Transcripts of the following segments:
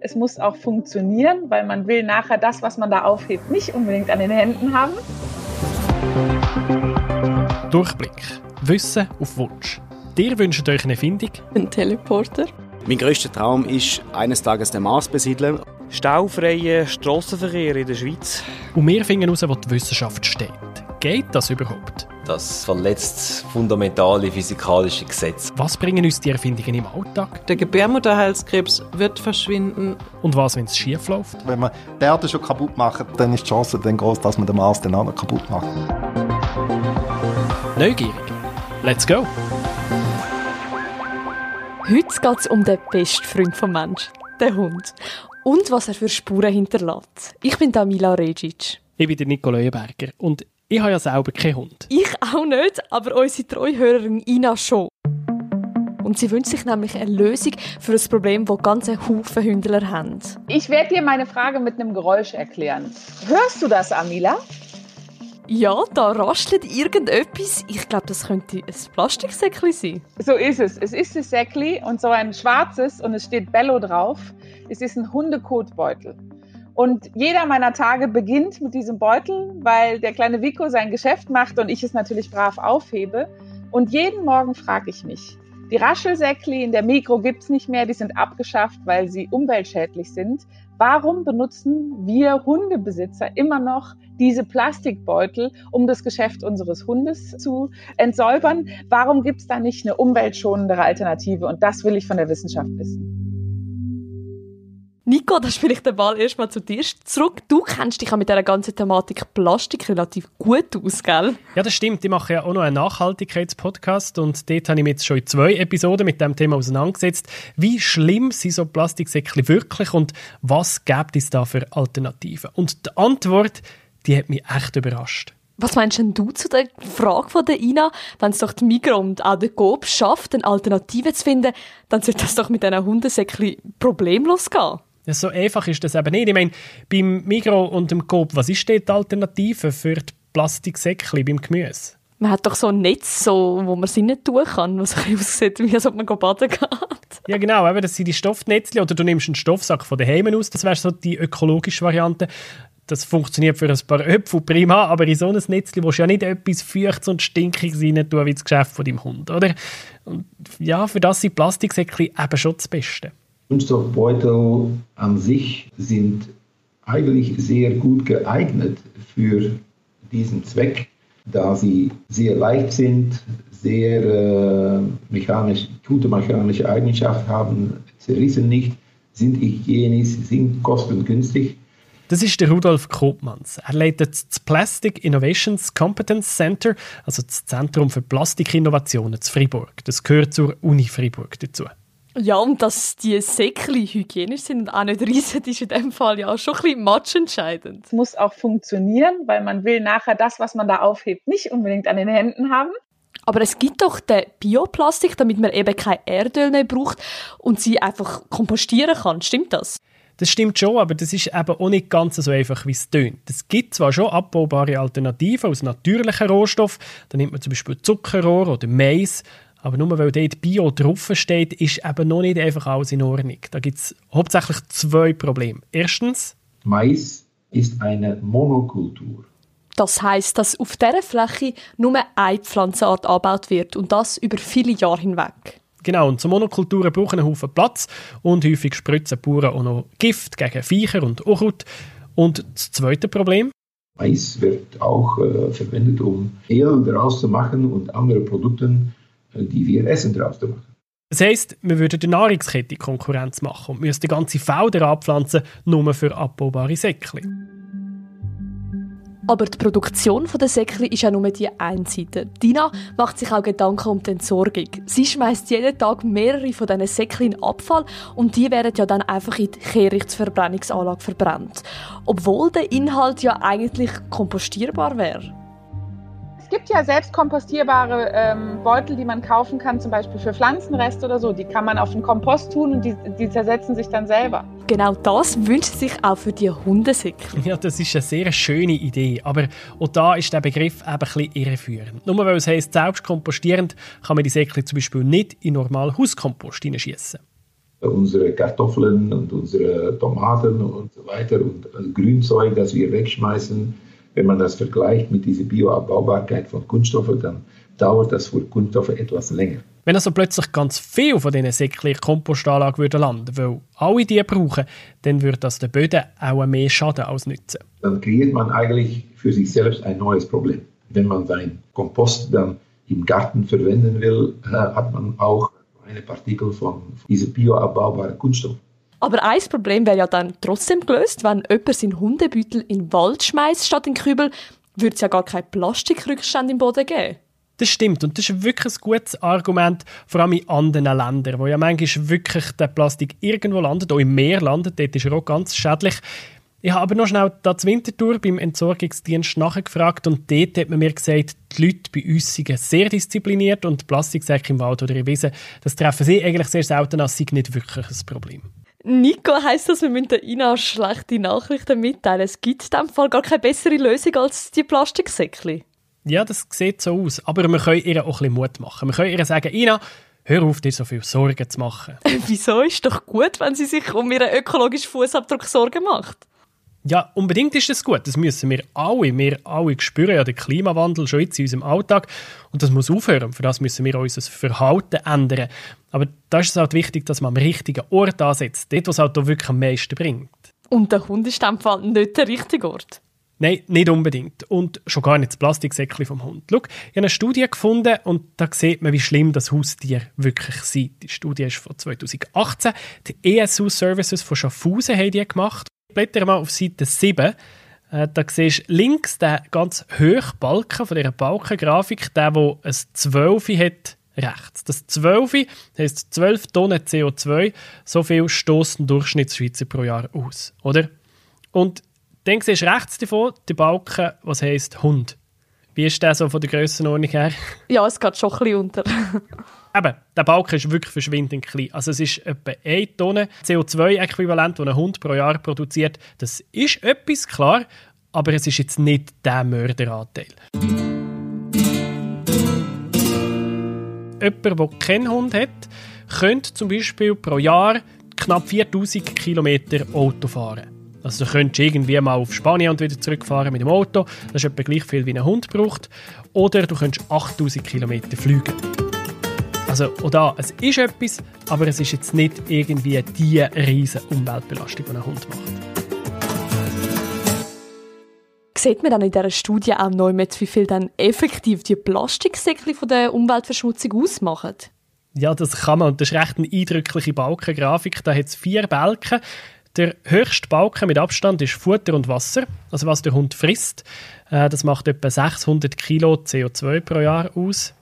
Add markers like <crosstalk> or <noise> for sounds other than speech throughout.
Es muss auch funktionieren, weil man will nachher das, was man da aufhebt, nicht unbedingt an den Händen haben. Durchblick. Wissen auf Wunsch. Dir wünscht euch eine Erfindung? Ein Teleporter. Mein grösster Traum ist, eines Tages den Mars besiedeln. Staufreien Strassenverkehr in der Schweiz. Und wir finden heraus, wo die Wissenschaft steht. Geht das überhaupt? Das verletzt fundamentale physikalische Gesetze. Was bringen uns die Erfindungen im Alltag? Der Gebärmutterhalskrebs wird verschwinden. Und was, wenn es schief läuft? Wenn man die Erde schon kaputt macht, dann ist die Chance dann groß, dass man den Mars dann auch noch kaputt macht. Neugierig. Let's go! Heute geht es um den besten Freund vom Mensch, den Hund. Und was er für Spuren hinterlässt. Ich bin Damila Regic. Ich bin der Nico Leuenberger und ich habe ja selber keinen Hund. Ich auch nicht, aber unsere Treuhörerin Ina schon. Und sie wünscht sich nämlich eine Lösung für ein Problem, das ganze Haufen Hündler haben. Ich werde dir meine Frage mit einem Geräusch erklären. Hörst du das, Amila? Ja, da rastelt irgendetwas. Ich glaube, das könnte ein Plastiksäckchen sein. So ist es. Es ist ein Säckli und so ein schwarzes und es steht Bello drauf. Es ist ein Hundekotbeutel. Und jeder meiner Tage beginnt mit diesem Beutel, weil der kleine Vico sein Geschäft macht und ich es natürlich brav aufhebe. Und jeden Morgen frage ich mich, die Raschelsäckli in der Mikro gibt's nicht mehr, die sind abgeschafft, weil sie umweltschädlich sind. Warum benutzen wir Hundebesitzer immer noch diese Plastikbeutel, um das Geschäft unseres Hundes zu entsäubern? Warum gibt's da nicht eine umweltschonendere Alternative? Und das will ich von der Wissenschaft wissen. Nico, da spiele ich den Ball erstmal zu dir zurück. Du kennst dich ja mit dieser ganzen Thematik Plastik relativ gut aus, gell? Ja, das stimmt. Ich mache ja auch noch einen Nachhaltigkeitspodcast und dort habe ich mich jetzt schon in zwei Episoden mit dem Thema auseinandergesetzt. Wie schlimm sind so Plastiksäckchen wirklich und was gibt es da für Alternativen? Und die Antwort, die hat mich echt überrascht. Was meinst denn du zu der Frage von der Ina? Wenn es doch die Migros und auch der Coop schafft, eine Alternative zu finden, dann sollte das doch mit diesen Hundesäckchen problemlos gehen. So einfach ist das eben nicht. Ich meine, beim Migro und dem Coop, was ist die Alternative für die Plastiksäckchen beim Gemüse? Man hat doch so ein Netz, so, wo man sie nicht tun kann, was ein aussieht, wie als ob man baden geht. Ja, genau. Eben, das sind die Stoffnetzchen. Oder du nimmst einen Stoffsack von daheim aus. Das wäre so die ökologische Variante. Das funktioniert für ein paar Äpfel prima, aber in so einem Netzchen willst du ja nicht etwas Feuchtes und Stinkiges rein tun, wie das Geschäft von deinem Hund, oder? Und ja, für das sind Plastiksäckchen eben schon das Beste. Kunststoffbeutel an sich sind eigentlich sehr gut geeignet für diesen Zweck, da sie sehr leicht sind, sehr äh, mechanisch, gute mechanische Eigenschaften haben, zerrissen nicht, sind hygienisch, sind kostengünstig. Das ist der Rudolf Kopmanns. Er leitet das Plastic Innovations Competence Center, also das Zentrum für Plastikinnovationen zu Freiburg. Das gehört zur Uni Freiburg dazu. Ja, und dass die Säckchen hygienisch sind und auch nicht riesig, ist in dem Fall ja auch schon ein bisschen matchentscheidend. Es muss auch funktionieren, weil man will nachher das, was man da aufhebt, nicht unbedingt an den Händen haben. Aber es gibt doch den Bioplastik, damit man eben kein Erdöl mehr braucht und sie einfach kompostieren kann. Stimmt das? Das stimmt schon, aber das ist eben auch nicht ganz so einfach, wie es tönt. Es gibt zwar schon abbaubare Alternativen aus natürlichen Rohstoffen, da nimmt man zum Beispiel Zuckerrohr oder Mais, aber nur weil dort Bio draufsteht, ist eben noch nicht einfach alles in Ordnung. Da gibt es hauptsächlich zwei Probleme. Erstens, Mais ist eine Monokultur. Das heißt, dass auf dieser Fläche nur eine Pflanzenart angebaut wird und das über viele Jahre hinweg. Genau, und so Monokulturen brauchen einen Haufen Platz und häufig spritzen Bauern auch noch Gift gegen Viecher und Unkraut. Und das zweite Problem? Mais wird auch äh, verwendet, um Öl daraus zu machen und andere Produkte, äh, die wir essen, daraus zu machen. Das heisst, wir würden der Nahrungskette Konkurrenz machen und müssten ganze Felder anpflanzen, nur für abbaubare Säckchen. Aber die Produktion der Säckchen ist ja nur die eine Seite. Dina macht sich auch Gedanken um die Entsorgung. Sie schmeißt jeden Tag mehrere von diesen Säckchen in Abfall und die werden ja dann einfach in die Kehrichtverbrennungsanlage verbrannt. Obwohl der Inhalt ja eigentlich kompostierbar wäre. Es gibt ja selbst kompostierbare ähm, Beutel, die man kaufen kann, zum Beispiel für Pflanzenreste oder so. Die kann man auf den Kompost tun und die, die zersetzen sich dann selber. Genau das wünscht sich auch für die Hundesäckchen. Ja, das ist eine sehr schöne Idee, aber auch da ist der Begriff eben ein bisschen irreführend. Nur weil es heisst, selbst kompostierend kann man die Säckchen zum Beispiel nicht in normal Hauskompost hineinschießen. unsere Kartoffeln und unsere Tomaten und so weiter und Grünzeug, das wir wegschmeißen. Wenn man das vergleicht mit dieser Bioabbaubarkeit von Kunststoffen, dann dauert das für Kunststoffe etwas länger. Wenn also plötzlich ganz viel von diesen Säckchen Kompostanlage würde landen, weil alle die brauchen, dann würde das den Böden auch mehr schaden als nützen. Dann kreiert man eigentlich für sich selbst ein neues Problem. Wenn man seinen Kompost dann im Garten verwenden will, äh, hat man auch eine Partikel von diesem bioabbaubaren Kunststoff. Aber ein Problem wäre ja dann trotzdem gelöst, wenn jemand seinen Hundebeutel in den Wald schmeißt statt in den Kübel, würde es ja gar keinen Plastikrückstand im Boden geben. Das stimmt und das ist wirklich ein gutes Argument, vor allem in anderen Ländern, wo ja manchmal wirklich der Plastik irgendwo landet, auch im Meer landet, dort ist er auch ganz schädlich. Ich habe aber noch schnell das Wintertour beim Entsorgungsdienst nachgefragt und dort hat man mir gesagt, die Leute bei uns sind sehr diszipliniert und Plastiksäcke im Wald oder in Wiesen, das treffen sie eigentlich sehr selten, als sei nicht wirklich ein Problem. Nico, heisst das, wir müssen der Ina schlechte Nachrichten mitteilen? Es gibt in diesem Fall gar keine bessere Lösung als die Plastiksäckchen. Ja, das sieht so aus. Aber wir können ihr auch ein bisschen Mut machen. Wir können ihr sagen, Ina, hör auf, dir so viel Sorgen zu machen. <laughs> Wieso? Ist doch gut, wenn sie sich um ihren ökologischen Fußabdruck Sorgen macht. Ja, unbedingt ist das gut. Das müssen wir alle. Wir alle spüren ja den Klimawandel schon jetzt in unserem Alltag. Und das muss aufhören. Für das müssen wir unser Verhalten ändern. Aber da ist es halt wichtig, dass man am richtigen Ort ansetzt. Dort, was halt auch wirklich am meisten bringt. Und der Hund ist in Fall nicht der richtige Ort. Nein, nicht unbedingt. Und schon gar nicht das Plastiksäckchen vom Hund. Schau, ich habe eine Studie gefunden und da sieht man, wie schlimm das Haustier wirklich sind. Die Studie ist von 2018. Die ESU Services von Schaffhausen haben die gemacht blätter mal auf Seite 7. Äh, da siehst du links den ganz hohen Balken von dieser Balkengrafik, der, der ein 12 hat, rechts. Das 12 heisst 12 Tonnen CO2. So viel stoßen Durchschnittsschweizer pro Jahr aus. Oder? Und dann siehst du rechts davon den Balken, was heisst Hund. Wie ist der so von der Grössenordnung her? Ja, es geht schon ein bisschen unter. <laughs> Eben, der Balken ist wirklich verschwindend klein. Also es ist etwa 1 Tonne CO2-Äquivalent, das ein Hund pro Jahr produziert. Das ist etwas, klar, aber es ist jetzt nicht der Mörderanteil. Jemand, der keinen Hund hat, könnte zum Beispiel pro Jahr knapp 4000 Kilometer Auto fahren. Also du könntest irgendwie mal auf Spanien und wieder zurückfahren mit dem Auto. Das ist etwa gleich viel, wie ein Hund braucht. Oder du könntest 8000 Kilometer fliegen. Also auch da, es ist etwas, aber es ist jetzt nicht irgendwie die riesige Umweltbelastung, die ein Hund macht. Sieht man dann in dieser Studie auch neu mit, wie viel dann effektiv die Plastiksäckchen von der Umweltverschmutzung ausmachen? Ja, das kann man. Und das ist recht eine eindrückliche Balkengrafik. Da hat es vier Balken. Der höchste Balken mit Abstand ist Futter und Wasser, also was der Hund frisst. Äh, das macht etwa 600 Kilo CO2 pro Jahr aus.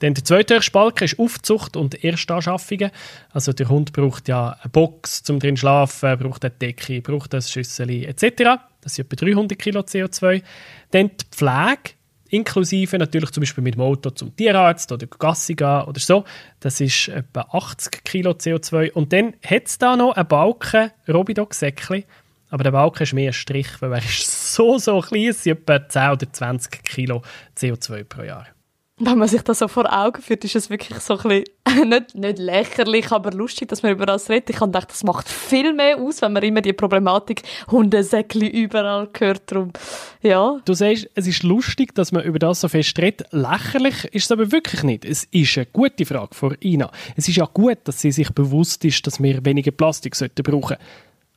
Dann der zweite Balken ist Aufzucht und Erstanschaffungen. Also der Hund braucht ja eine Box, um drin zu schlafen, braucht eine Decke, braucht ein Schüssel etc. Das sind etwa 300 Kilo CO2. Dann die Pflege, inklusive natürlich zum Beispiel mit dem Auto zum Tierarzt oder Gassi gehen oder so. Das ist etwa 80 Kilo CO2. Und dann hat es da noch einen Balken, Robidog-Säckchen, aber der Balken ist mehr ein Strich, weil er ist so, so klein, es sind etwa 10 oder 20 Kilo CO2 pro Jahr. Wenn man sich das so vor Augen führt, ist es wirklich so ein bisschen, <laughs> nicht, nicht lächerlich, aber lustig, dass man über das redet. Ich habe gedacht, das macht viel mehr aus, wenn man immer die Problematik Hundesäckli überall hört. Drum, ja. Du sagst, es ist lustig, dass man über das so fest redet. Lächerlich ist es aber wirklich nicht. Es ist eine gute Frage von Ina. Es ist ja gut, dass sie sich bewusst ist, dass wir weniger Plastik brauchen sollten.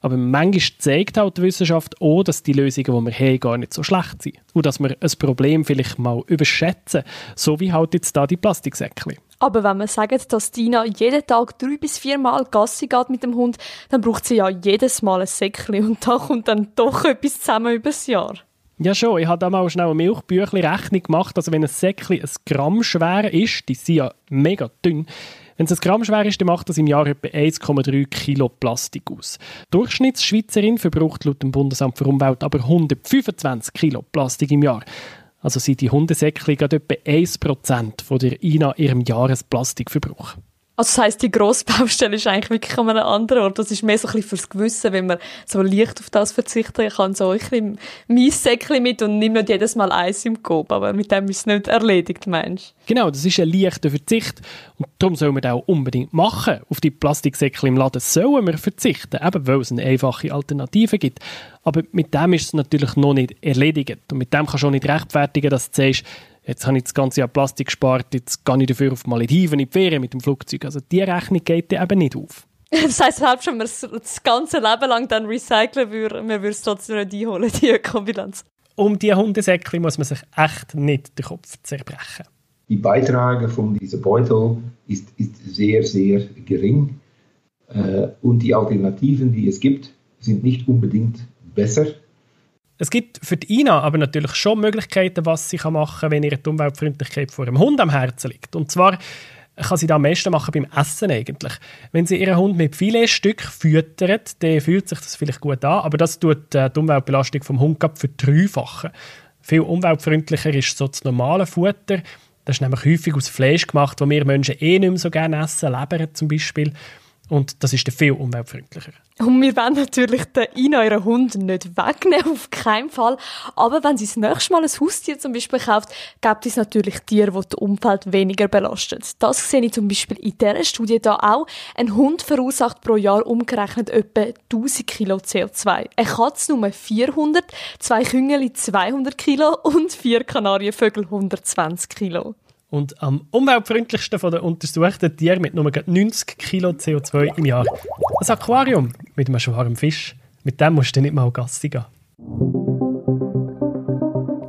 Aber manchmal zeigt halt die Wissenschaft auch, dass die Lösungen, die wir haben, gar nicht so schlecht sind. Und dass wir ein Problem vielleicht mal überschätzen. So wie halt jetzt da die Plastiksäckchen. Aber wenn man sagt, dass Dina jeden Tag drei bis vier Mal Gassi geht mit dem Hund, dann braucht sie ja jedes Mal ein Säckchen. Und da kommt dann doch etwas zusammen übers Jahr. Ja schon, ich habe da mal schnell eine Milchbüchli-Rechnung gemacht. Also wenn ein Säckchen ein Gramm schwer ist, die sind ja mega dünn, wenn es ein Gramm schwer ist, dann macht das im Jahr etwa 1,3 Kilo Plastik aus. Die Durchschnittsschweizerin verbraucht laut dem Bundesamt für Umwelt aber 125 Kilo Plastik im Jahr. Also sind die Hundesäckchen gerade etwa 1% von der INA ihrem Jahresplastikverbrauch. Also das heisst, die grosse Baustelle ist eigentlich wirklich an einem anderen Ort. Das ist mehr so ein bisschen fürs Gewissen, wenn man so leicht auf das verzichten kann, so ein bisschen mein Säckchen mit und nimm nicht jedes Mal Eis im Kopf. Aber mit dem ist es nicht erledigt, meinst Genau, das ist ein leichter Verzicht und darum soll man das auch unbedingt machen. Auf die Plastiksäckchen im Laden sollen wir verzichten, eben weil es eine einfache Alternative gibt. Aber mit dem ist es natürlich noch nicht erledigt und mit dem kannst du auch nicht rechtfertigen, dass du sagst, jetzt habe ich das ganze Jahr Plastik gespart, jetzt gehe ich dafür auf Malediven in die Ferien mit dem Flugzeug. Also die Rechnung geht dir eben nicht auf. <laughs> Das heisst, selbst wenn wir es das ganze Leben lang dann recyceln würden, wir würden es trotzdem nicht einholen, <laughs> die Ökobilanz. Um die Hundesäckchen muss man sich echt nicht den Kopf zerbrechen. Die Beiträge von diesem Beutel ist, ist sehr, sehr gering. Äh, und die Alternativen, die es gibt, sind nicht unbedingt besser. Es gibt für die Ina aber natürlich schon Möglichkeiten, was sie machen kann, wenn ihr die Umweltfreundlichkeit vor einem Hund am Herzen liegt. Und zwar kann sie das am meisten machen beim Essen eigentlich. Wenn sie ihren Hund mit Filetstück füttert, dann fühlt sich das vielleicht gut an, aber das tut äh, die Umweltbelastung vom Hund für verdreifachen. Viel umweltfreundlicher ist so das normale Futter. Das ist nämlich häufig aus Fleisch gemacht, das wir Menschen eh nicht mehr so gerne essen, Leber zum Beispiel. Und das ist dann viel umweltfreundlicher. Und wir wollen natürlich den Ina, ihren Hund, nicht wegnehmen, auf keinen Fall. Aber wenn sie das nächste Mal ein Haustier zum Beispiel kauft, gibt es natürlich Tiere, die das Umfeld weniger belastet. Das sehe ich zum Beispiel in dieser Studie da auch. Ein Hund verursacht pro Jahr umgerechnet etwa 1000 Kilo CO2. Eine Katze nur 400, zwei Küngeli 200 Kilo und vier Kanarienvögel 120 Kilo. Und am umweltfreundlichsten von den untersuchten Tieren mit nur 90 Kilo CO2 im Jahr. Ein Aquarium mit einem schwarmen Fisch. Mit dem musst du nicht mal Gassi gehen.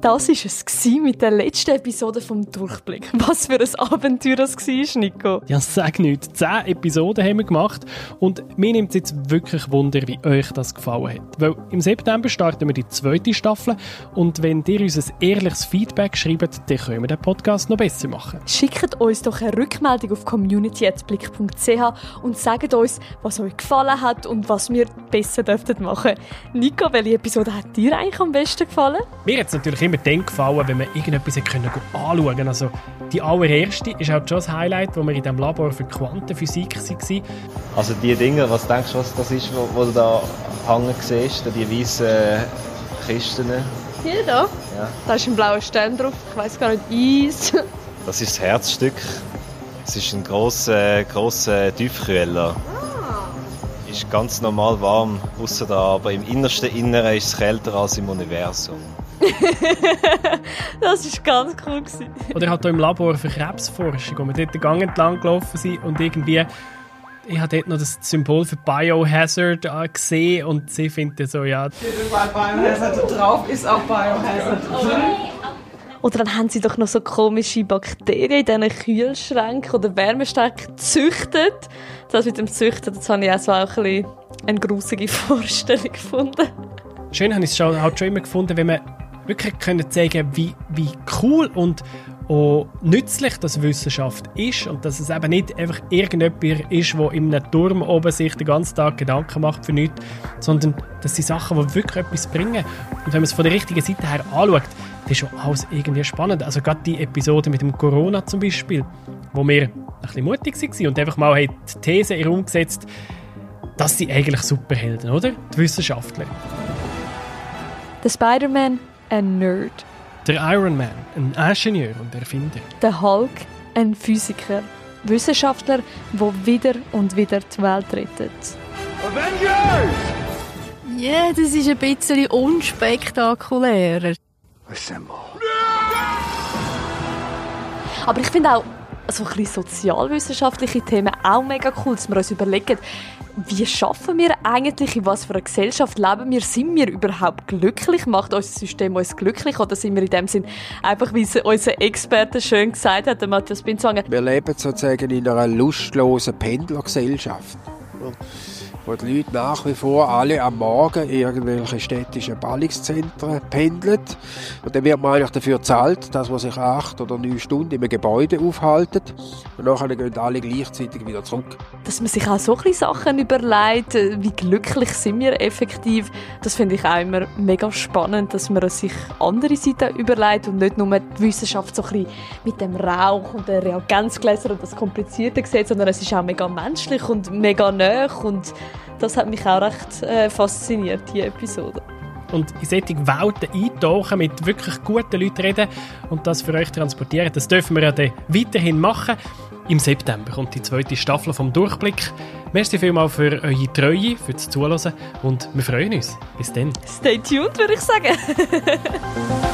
Das war es mit der letzten Episode vom Durchblick. Was für ein Abenteuer das war, Nico. Ja, sag nicht. Zehn Episoden haben wir gemacht und mir nimmt es jetzt wirklich Wunder, wie euch das gefallen hat. Weil im September starten wir die zweite Staffel und wenn ihr uns ein ehrliches Feedback schreibt, dann können wir den Podcast noch besser machen. Schickt uns doch eine Rückmeldung auf community.blick.ch und sagt uns, was euch gefallen hat und was wir besser dürften machen. Nico, welche Episode hat dir eigentlich am besten gefallen? Mir hat es natürlich immer immer dann gefallen, wenn man irgendetwas können anschauen konnte. Also die allererste ist auch schon das Highlight, wo wir in dem Labor für Quantenphysik waren. Also die Dinge, was denkst du, was das ist, wo, wo du da hängen siehst, die weißen Kisten? Hier da? Ja. Da ist ein blauer Stern drauf, ich weiß gar nicht, Eis. <laughs> Das ist das Herzstück. Es ist ein grosser, grosser Tiefkühler. Ah. Ist ganz normal warm, außer da, aber im innersten Inneren ist es kälter als im Universum. <laughs> das war ganz cool. Gewesen. Oder halt auch im Labor für Krebsforschung, wo wir dort den Gang entlang gelaufen sind und irgendwie ich habe dort noch das Symbol für Biohazard äh, gesehen und sie finden so, ja... Biohazard drauf ist auch Biohazard Oder dann haben sie doch noch so komische Bakterien in diesen Kühlschränken oder Wärmeständen gezüchtet. Das mit dem Züchten, das habe ich auch so ein bisschen eine grusige <laughs> Vorstellung gefunden. Schön habe ich es halt schon immer gefunden, wenn man wirklich können zeigen, wie, wie cool und auch nützlich das Wissenschaft ist und dass es eben nicht einfach irgendjemand ist, der in Turm oben sich den ganzen Tag Gedanken macht für nichts, sondern dass die Sachen, die wirklich etwas bringen. Und wenn man es von der richtigen Seite her anschaut, das ist schon alles irgendwie spannend. Also gerade die Episode mit dem Corona zum Beispiel, wo wir ein bisschen mutig waren und einfach mal die These in den Raum gesetzt eigentlich Superhelden, oder? Die Wissenschaftler. Der Spider-Man ein Nerd. Der Iron Man, ein Ingenieur und Erfinder. Der Hulk, ein Physiker. Wissenschaftler, der wieder und wieder die Welt rettet. Avengers! Ja, yeah, das ist ein bisschen unspektakulärer. Assemble. Aber ich finde auch so ein bisschen sozialwissenschaftliche Themen auch mega cool, dass wir uns überlegen, wie schaffen wir eigentlich, in was für einer Gesellschaft leben wir? Sind wir überhaupt glücklich? Macht unser System uns glücklich? Oder sind wir in dem Sinn einfach, wie es unser Experte schön gesagt hat, der Matthias Binzwanger? Wir leben sozusagen in einer lustlosen Pendlergesellschaft. Wo die Leute nach wie vor alle am Morgen in irgendwelche städtischen Ballungszentren pendeln. Und dann wird man eigentlich dafür gezahlt, dass man sich acht oder neun Stunden einem Gebäude aufhaltet. Und nachher gehen alle gleichzeitig wieder zurück. Dass man sich auch so ein Sachen überlegt, wie glücklich sind wir effektiv, das finde ich auch immer mega spannend, dass man sich andere Seiten überlegt und nicht nur die Wissenschaft so ein mit dem Rauch und den Reagenzgläsern und das Komplizierte sieht, sondern es ist auch mega menschlich und mega nah und das hat mich auch recht äh, fasziniert, diese Episode und in solche Welten eintauchen, mit wirklich guten Leuten reden und das für euch transportieren. Das dürfen wir ja dann weiterhin machen. Im September kommt die zweite Staffel vom Durchblick. Merci vielmals für eure Treue, für das Zuhören und wir freuen uns. Bis dann. Stay tuned, würde ich sagen. <laughs>